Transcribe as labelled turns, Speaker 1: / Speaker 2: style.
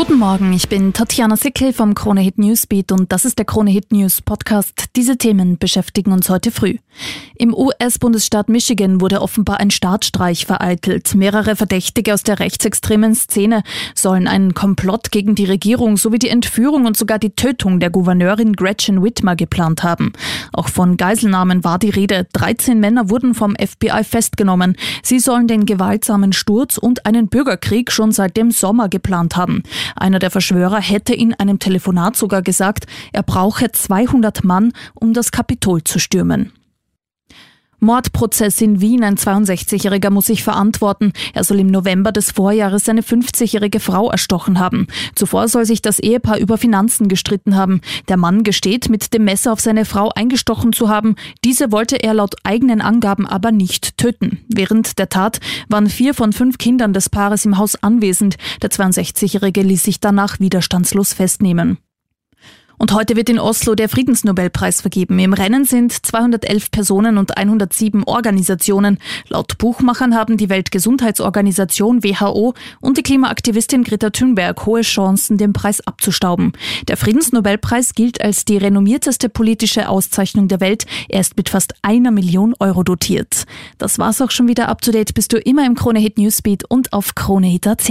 Speaker 1: Guten Morgen, ich bin Tatjana Sickel vom Krone Hit Newsbeat und das ist der Krone Hit News Podcast. Diese Themen beschäftigen uns heute früh. Im US-Bundesstaat Michigan wurde offenbar ein Staatsstreich vereitelt. Mehrere Verdächtige aus der rechtsextremen Szene sollen einen Komplott gegen die Regierung sowie die Entführung und sogar die Tötung der Gouverneurin Gretchen Whitmer geplant haben. Auch von Geiselnahmen war die Rede. 13 Männer wurden vom FBI festgenommen. Sie sollen den gewaltsamen Sturz und einen Bürgerkrieg schon seit dem Sommer geplant haben. Einer der Verschwörer hätte in einem Telefonat sogar gesagt, er brauche 200 Mann, um das Kapitol zu stürmen. Mordprozess in Wien. Ein 62-Jähriger muss sich verantworten. Er soll im November des Vorjahres seine 50-jährige Frau erstochen haben. Zuvor soll sich das Ehepaar über Finanzen gestritten haben. Der Mann gesteht, mit dem Messer auf seine Frau eingestochen zu haben. Diese wollte er laut eigenen Angaben aber nicht töten. Während der Tat waren vier von fünf Kindern des Paares im Haus anwesend. Der 62-Jährige ließ sich danach widerstandslos festnehmen. Und heute wird in Oslo der Friedensnobelpreis vergeben. Im Rennen sind 211 Personen und 107 Organisationen. Laut Buchmachern haben die Weltgesundheitsorganisation WHO und die Klimaaktivistin Greta Thunberg hohe Chancen, den Preis abzustauben. Der Friedensnobelpreis gilt als die renommierteste politische Auszeichnung der Welt. Er ist mit fast einer Million Euro dotiert. Das war's auch schon wieder up to date. Bist du immer im Krone Hit Newsbeat und auf KroneHit.at.